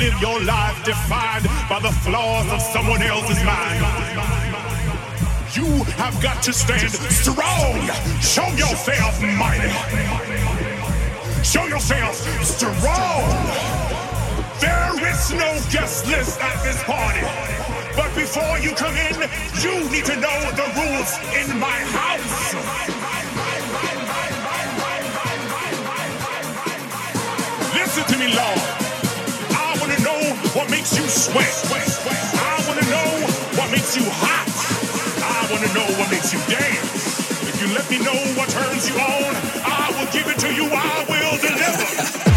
live your life defined by the flaws of someone else's mind. You have got to stand strong. Show yourself mighty. Show yourself strong. There is no guest list at this party. But before you come in, you need to know the rules in my house. Listen to me, Lord makes you sweat. I wanna know what makes you hot. I wanna know what makes you dance. If you let me know what turns you on, I will give it to you. I will deliver.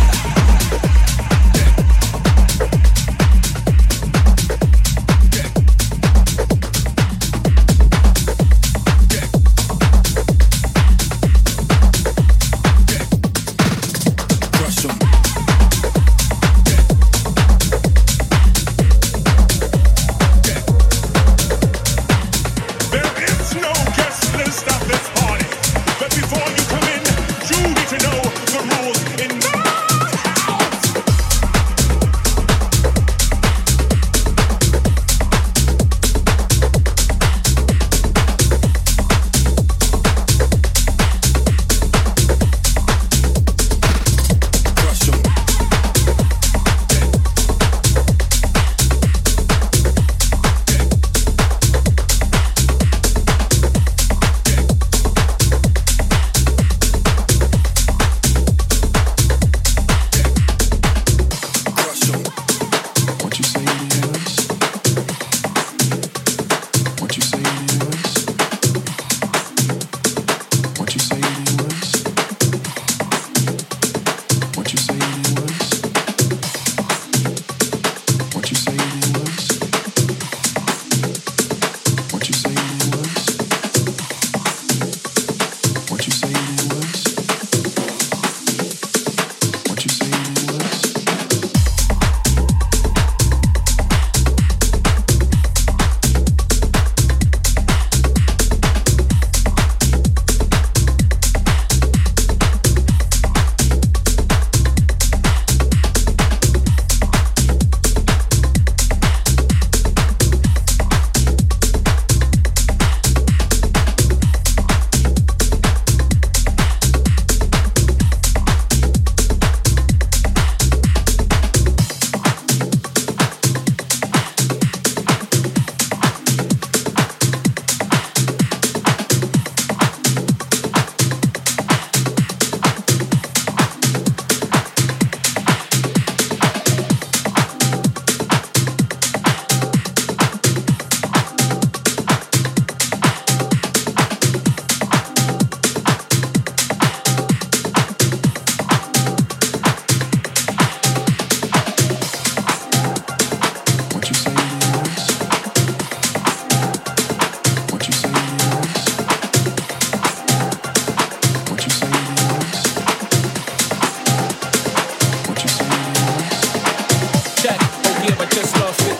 yeah, I just lost it.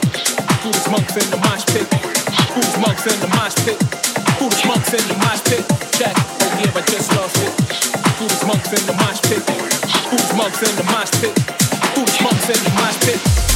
Monks in the mosh pit. Buddhist monks in the mosh pit. Buddhist monks in the mosh pit. Oh yeah, I just lost it. Monks in the mosh pit. Buddhist monks in the mosh pit. Buddhist monks in the mosh pit.